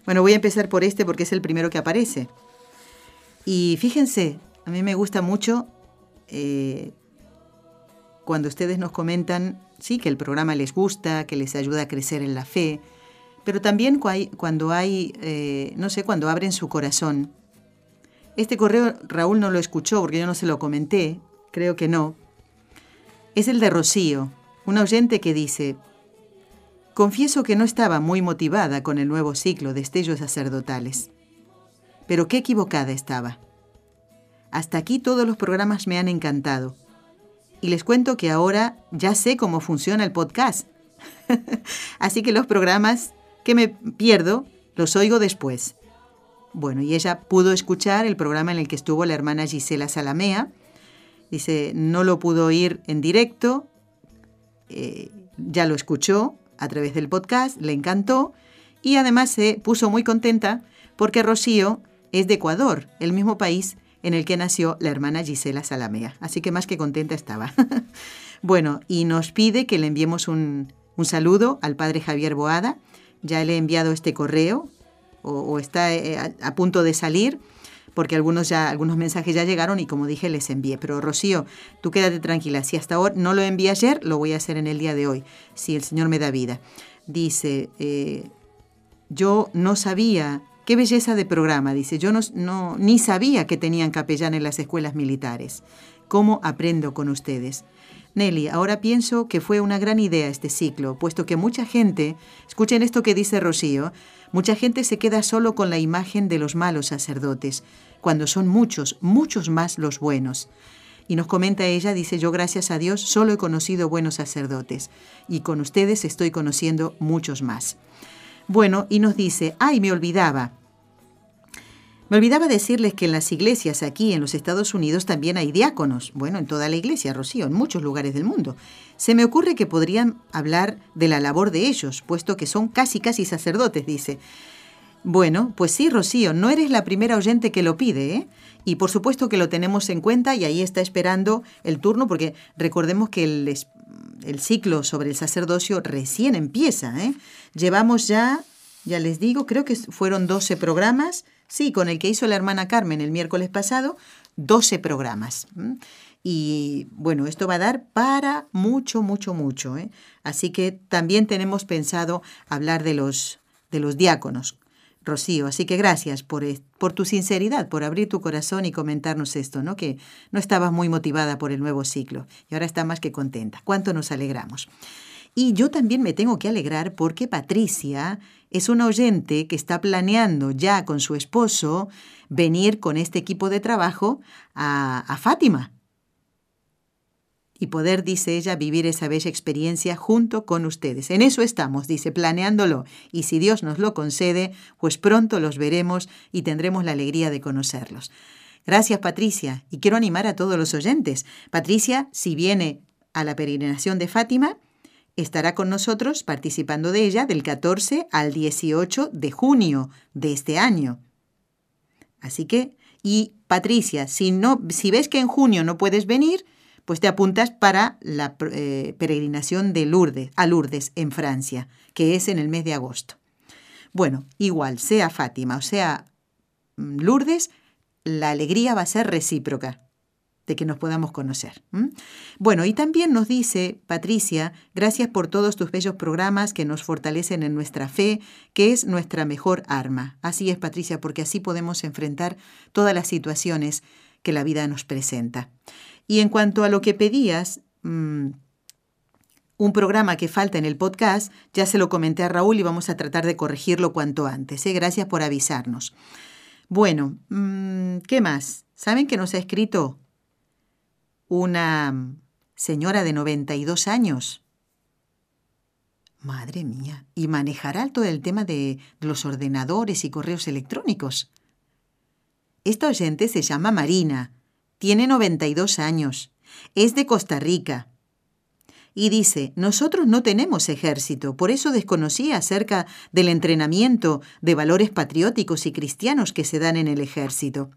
Bueno, voy a empezar por este porque es el primero que aparece. Y fíjense, a mí me gusta mucho eh, cuando ustedes nos comentan, sí, que el programa les gusta, que les ayuda a crecer en la fe, pero también cuando hay, eh, no sé, cuando abren su corazón. Este correo Raúl no lo escuchó porque yo no se lo comenté, creo que no. Es el de Rocío, un oyente que dice, Confieso que no estaba muy motivada con el nuevo ciclo de estellos sacerdotales. Pero qué equivocada estaba. Hasta aquí todos los programas me han encantado. Y les cuento que ahora ya sé cómo funciona el podcast. Así que los programas que me pierdo los oigo después. Bueno, y ella pudo escuchar el programa en el que estuvo la hermana Gisela Salamea. Dice, no lo pudo oír en directo, eh, ya lo escuchó a través del podcast, le encantó y además se puso muy contenta porque Rocío es de Ecuador, el mismo país en el que nació la hermana Gisela Salamea. Así que más que contenta estaba. bueno, y nos pide que le enviemos un, un saludo al padre Javier Boada. Ya le he enviado este correo o, está eh, a, punto de salir porque algunos ya algunos mensajes ya llegaron y como dije les envié. Pero Rocío, tú quédate tranquila. Si hasta ahora no lo envié ayer, lo voy a hacer en el día de hoy, si el Señor me da vida. Dice, eh, yo no sabía, qué belleza de programa, dice, yo no, ni sabía que tenían capellán en las escuelas militares. ¿Cómo aprendo con ustedes? Nelly, ahora pienso que fue una gran idea este ciclo, puesto que mucha gente, escuchen esto que dice Rocío, mucha gente se queda solo con la imagen de los malos sacerdotes, cuando son muchos, muchos más los buenos. Y nos comenta ella, dice, yo gracias a Dios solo he conocido buenos sacerdotes, y con ustedes estoy conociendo muchos más. Bueno, y nos dice, ay, me olvidaba, me olvidaba decirles que en las iglesias aquí en los Estados Unidos también hay diáconos. Bueno, en toda la iglesia, Rocío, en muchos lugares del mundo. Se me ocurre que podrían hablar de la labor de ellos, puesto que son casi casi sacerdotes, dice. Bueno, pues sí, Rocío, no eres la primera oyente que lo pide, ¿eh? Y por supuesto que lo tenemos en cuenta y ahí está esperando el turno, porque recordemos que el, el ciclo sobre el sacerdocio recién empieza, ¿eh? Llevamos ya, ya les digo, creo que fueron 12 programas Sí, con el que hizo la hermana Carmen el miércoles pasado, 12 programas. Y bueno, esto va a dar para mucho, mucho, mucho. ¿eh? Así que también tenemos pensado hablar de los, de los diáconos, Rocío. Así que gracias por, por tu sinceridad, por abrir tu corazón y comentarnos esto, ¿no? Que no estabas muy motivada por el nuevo ciclo y ahora está más que contenta. ¿Cuánto nos alegramos? Y yo también me tengo que alegrar porque Patricia es una oyente que está planeando ya con su esposo venir con este equipo de trabajo a, Fátima y poder, dice ella, vivir esa bella experiencia junto con ustedes. En eso estamos, dice, planeándolo. Y si Dios nos lo concede, pues pronto los veremos y tendremos la alegría de conocerlos. Gracias, Patricia. Y quiero animar a todos los oyentes. Patricia, si viene a la peregrinación de Fátima, estará con nosotros participando de ella del 14 al 18 de junio de este año. Así que, y Patricia, si, no, si ves que en junio no puedes venir, pues te apuntas para la eh, peregrinación de Lourdes, a Lourdes en Francia, que es en el mes de agosto. Bueno, igual, sea Fátima o sea mm, Lourdes, la alegría va a ser recíproca de que nos podamos conocer. Bueno, y también nos dice Patricia, gracias por todos tus bellos programas que nos fortalecen en nuestra fe, que es nuestra mejor arma. Así es, Patricia, porque así podemos enfrentar todas las situaciones que la vida nos presenta. Y en cuanto a lo que pedías, mm, un programa que falta en el podcast, ya se lo comenté a Raúl y vamos a tratar de corregirlo cuanto antes. ¿eh? Gracias por avisarnos. Bueno, mm, ¿qué más? ¿Saben que nos ha escrito una señora de 92 años. Madre mía, y manejará todo el tema de los ordenadores y correos electrónicos. Esta oyente se llama Marina, tiene 92 años, es de Costa Rica. Y dice, nosotros no tenemos ejército, por eso desconocía acerca del entrenamiento de valores patrióticos y cristianos que se dan en el ejército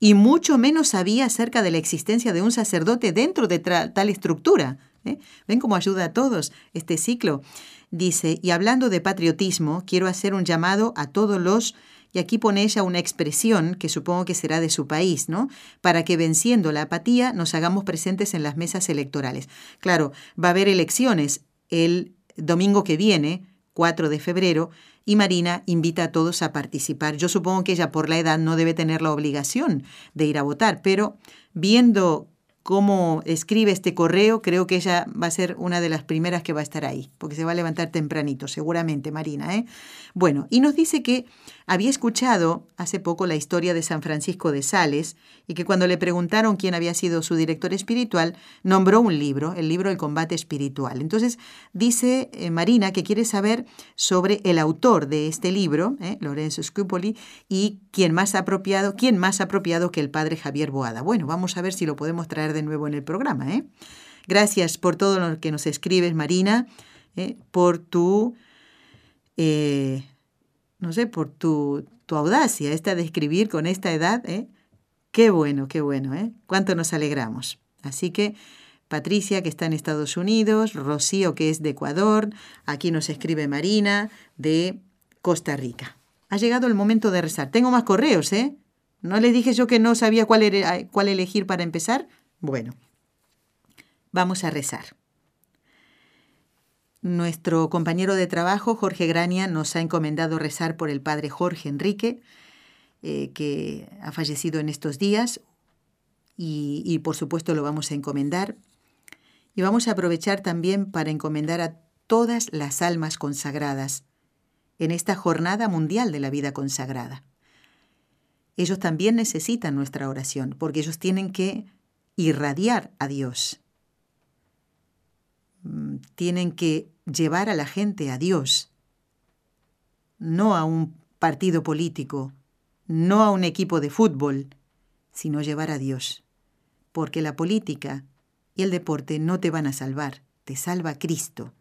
y mucho menos sabía acerca de la existencia de un sacerdote dentro de tal estructura. ¿eh? ¿Ven cómo ayuda a todos este ciclo? Dice, y hablando de patriotismo, quiero hacer un llamado a todos los, y aquí pone ella una expresión que supongo que será de su país, ¿no? Para que venciendo la apatía nos hagamos presentes en las mesas electorales. Claro, va a haber elecciones el domingo que viene, 4 de febrero, y Marina invita a todos a participar. Yo supongo que ella por la edad no debe tener la obligación de ir a votar, pero viendo cómo escribe este correo, creo que ella va a ser una de las primeras que va a estar ahí, porque se va a levantar tempranito, seguramente, Marina. ¿eh? Bueno, y nos dice que había escuchado hace poco la historia de San Francisco de Sales y que cuando le preguntaron quién había sido su director espiritual, nombró un libro, el libro El combate espiritual. Entonces dice eh, Marina que quiere saber sobre el autor de este libro, ¿eh? Lorenzo Scupoli, y quién más apropiado, quién más apropiado que el padre Javier Boada. Bueno, vamos a ver si lo podemos traer de nuevo en el programa. ¿eh? Gracias por todo lo que nos escribes, Marina, por tu, no sé, por tu, tu, audacia, esta de escribir con esta edad. ¿eh? Qué bueno, qué bueno, ¿eh? Cuánto nos alegramos. Así que Patricia, que está en Estados Unidos, Rocío, que es de Ecuador, aquí nos escribe Marina, de Costa Rica. Ha llegado el momento de rezar. Tengo más correos, ¿eh? ¿No les dije yo que no sabía cuál, era, cuál elegir para empezar? Bueno, vamos a rezar. Nuestro compañero de trabajo, Jorge Grania, nos ha encomendado rezar por el padre Jorge Enrique, eh, que ha fallecido en estos días, y, y por supuesto lo vamos a encomendar. Y vamos a aprovechar también para encomendar a todas las almas consagradas en esta jornada mundial de la vida consagrada ellos también necesitan nuestra oración, porque ellos tienen que irradiar a Dios. Mm, tienen que llevar a la gente a Dios, no a un partido político, no a un equipo de fútbol, sino llevar a Dios. Porque la política y el deporte no te van a salvar, te salva Cristo.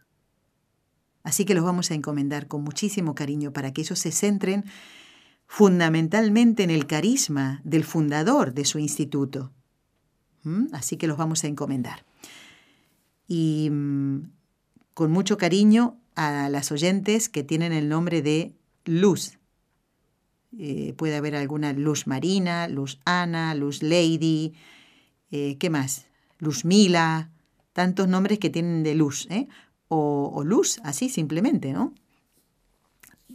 Así que los vamos a encomendar con muchísimo cariño para que ellos se centren fundamentalmente en el carisma del fundador de su instituto. ¿Mm? Así que los vamos a encomendar. Y mm, con mucho cariño a las oyentes que tienen el nombre de Luz. Eh, puede haber alguna Luz Marina, Luz Ana, Luz Lady, eh, ¿qué más? Luz Mila, tantos nombres que tienen de luz, ¿eh? o, luz, así simplemente, ¿no?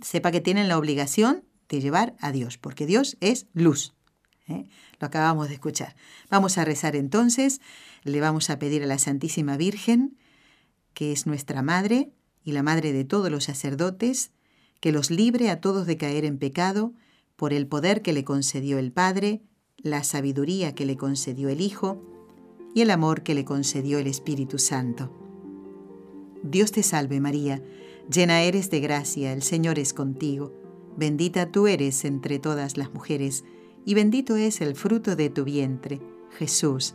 Sepa que tienen la obligación llevar a Dios, porque Dios es luz. Lo acabamos de escuchar. Vamos a rezar entonces, le vamos a pedir a la Santísima Virgen, que es nuestra Madre y la Madre de todos los sacerdotes, que los libre a todos de caer en pecado, por el poder que le concedió el Padre, la sabiduría que le concedió el Hijo y el amor que le concedió el Espíritu Santo. Dios te salve María, llena eres de gracia, el Señor es contigo Bendita tú eres entre todas las mujeres, y bendito es el fruto de tu vientre, Jesús.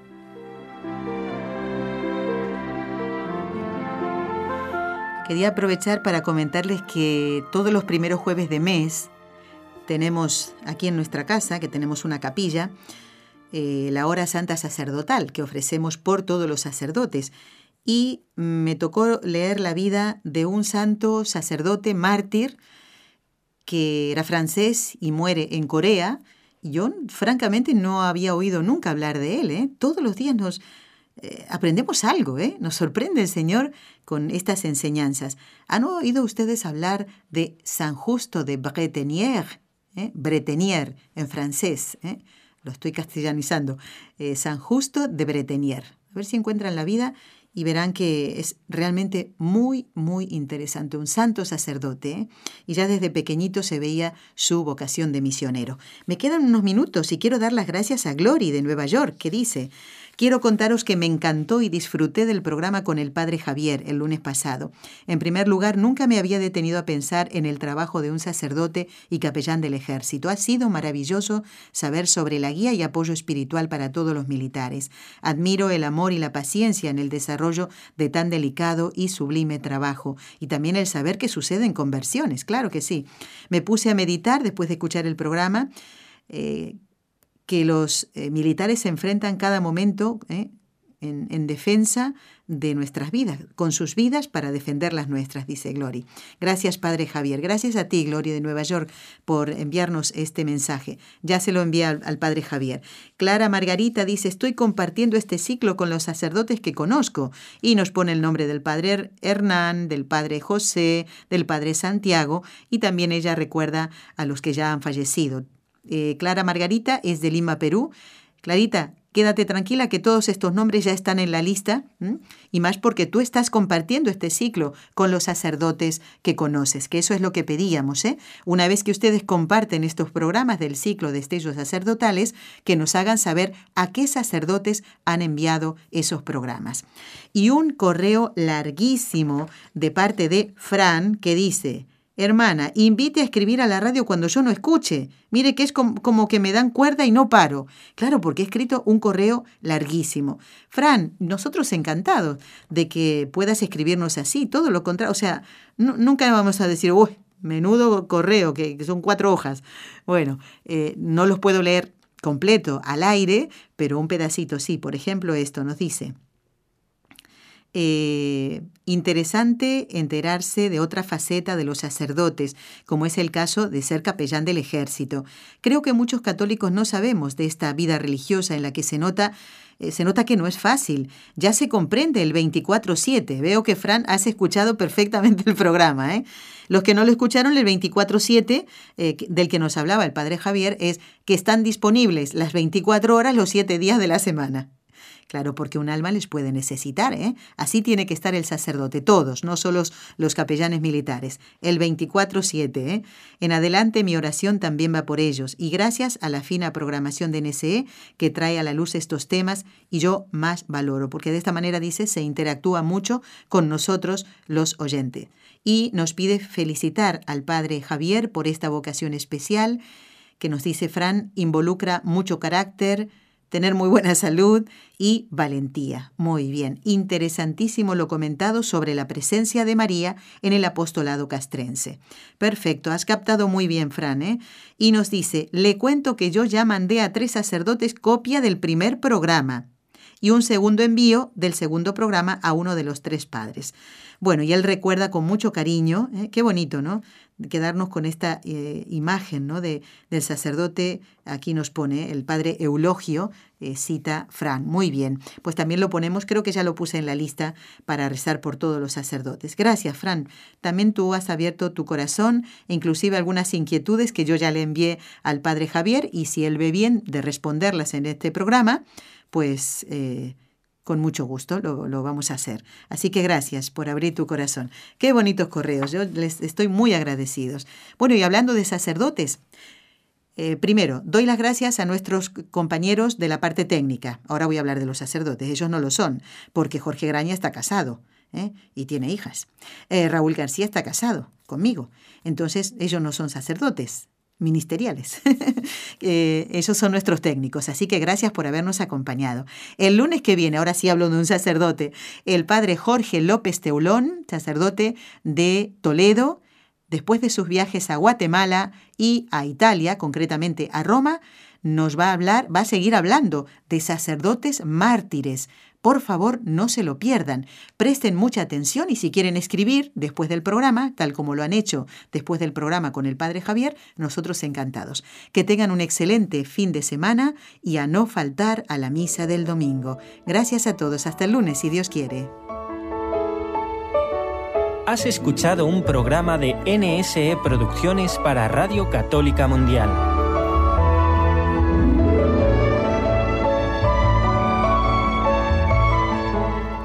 Quería aprovechar para comentarles que todos los primeros jueves de mes tenemos aquí en nuestra casa, que tenemos una capilla, eh, la hora santa sacerdotal que ofrecemos por todos los sacerdotes y me tocó leer la vida de un santo sacerdote mártir que era francés y muere en Corea. Yo francamente no había oído nunca hablar de él. ¿eh? Todos los días nos eh, aprendemos algo, ¿eh? nos sorprende el Señor con estas enseñanzas. ¿Han oído ustedes hablar de San Justo de Bretenier? ¿Eh? Bretenier en francés, ¿eh? lo estoy castellanizando. San Justo de Bretenier. A ver si encuentran la vida y verán que es realmente muy, muy interesante. Un santo sacerdote, ¿eh? y ya desde pequeñito se veía su vocación de misionero. Me quedan unos minutos y quiero dar las gracias a Glory de Nueva York, que dice, Quiero contaros que me encantó y disfruté del programa con el padre Javier el lunes pasado. En primer lugar, nunca me había detenido a pensar en el trabajo de un sacerdote y capellán del ejército. Ha sido maravilloso saber sobre la guía y apoyo espiritual para todos los militares. Admiro el amor y la paciencia en el desarrollo de tan delicado y sublime trabajo y también el saber que suceden conversiones, claro que sí. Me puse a meditar después de escuchar el programa. Eh, que los eh, militares se enfrentan cada momento eh, en, defensa de nuestras vidas, con sus vidas para defender las nuestras, dice Glory. Gracias, Padre Javier. Gracias a ti, Gloria de Nueva York, por enviarnos este mensaje. Ya se lo envía al, al, Padre Javier. Clara Margarita dice, estoy compartiendo este ciclo con los sacerdotes que conozco y nos pone el nombre del Padre Hernán, del Padre José, del Padre Santiago y también ella recuerda a los que ya han fallecido. Eh, Clara Margarita es de Lima, Perú. Clarita, quédate tranquila que todos estos nombres ya están en la lista, y más porque tú estás compartiendo este ciclo con los sacerdotes que conoces, que eso es lo que pedíamos. ¿eh? Una vez que ustedes comparten estos programas del ciclo de estellos sacerdotales, que nos hagan saber a qué sacerdotes han enviado esos programas. Y un correo larguísimo de parte de Fran que dice, Hermana, invite a escribir a la radio cuando yo no escuche. Mire que es como, que me dan cuerda y no paro. Claro, porque he escrito un correo larguísimo. Fran, nosotros encantados de que puedas escribirnos así, todo lo contrario. O sea, nunca vamos a decir, uy, menudo correo, que, son cuatro hojas. Bueno, eh, no los puedo leer completo al aire, pero un pedacito sí. Por ejemplo, esto nos dice. Eh, interesante enterarse de otra faceta de los sacerdotes, como es el caso de ser capellán del ejército. Creo que muchos católicos no sabemos de esta vida religiosa en la que se nota eh, se nota que no es fácil. Ya se comprende el 24/7. Veo que Fran has escuchado perfectamente el programa. ¿eh? Los que no lo escucharon, el 24/7 del que nos hablaba el padre Javier es que están disponibles las 24 horas los 7 días de la semana. Claro, porque un alma les puede necesitar, ¿eh? Así tiene que estar el sacerdote, todos, no solo los capellanes militares. El 24-7, ¿eh? En adelante mi oración también va por ellos, y gracias a la fina programación de NSE que trae a la luz estos temas, y yo más valoro, porque de esta manera, dice, se interactúa mucho con nosotros los oyentes. Y nos pide felicitar al padre Javier por esta vocación especial, que nos dice Fran, involucra mucho carácter, tener muy buena salud y valentía. Muy bien, interesantísimo lo comentado sobre la presencia de María en el apostolado castrense. Perfecto, has captado muy bien, Fran. ¿eh? Y nos dice, le cuento que yo ya mandé a tres sacerdotes copia del primer programa y un segundo envío del segundo programa a uno de los tres padres. Bueno, y él recuerda con mucho cariño, ¿eh? qué bonito, ¿no? Quedarnos con esta eh, imagen ¿no? de, del sacerdote, aquí nos pone el padre Eulogio, eh, cita Fran. Muy bien, pues también lo ponemos, creo que ya lo puse en la lista para rezar por todos los sacerdotes. Gracias, Fran. También tú has abierto tu corazón, inclusive algunas inquietudes que yo ya le envié al padre Javier y si él ve bien de responderlas en este programa, pues... Eh, con mucho gusto lo, vamos a hacer. Así que gracias por abrir tu corazón. Qué bonitos correos, yo les estoy muy agradecidos. Bueno, y hablando de sacerdotes, eh, primero, doy las gracias a nuestros compañeros de la parte técnica. Ahora voy a hablar de los sacerdotes, ellos no lo son, porque Jorge Graña está casado ¿eh? y tiene hijas. Eh, Raúl García está casado conmigo, entonces ellos no son sacerdotes, ministeriales. eh, esos son nuestros técnicos, así que gracias por habernos acompañado. El lunes que viene, ahora sí hablo de un sacerdote, el padre Jorge López Teulón, sacerdote de Toledo, después de sus viajes a Guatemala y a Italia, concretamente a Roma, nos va a hablar, va a seguir hablando de sacerdotes mártires, por favor, no se lo pierdan. Presten mucha atención y si quieren escribir después del programa, tal como lo han hecho después del programa con el Padre Javier, nosotros encantados. Que tengan un excelente fin de semana y a no faltar a la misa del domingo. Gracias a todos. Hasta el lunes, si Dios quiere. Has escuchado un programa de NSE Producciones para Radio Católica Mundial.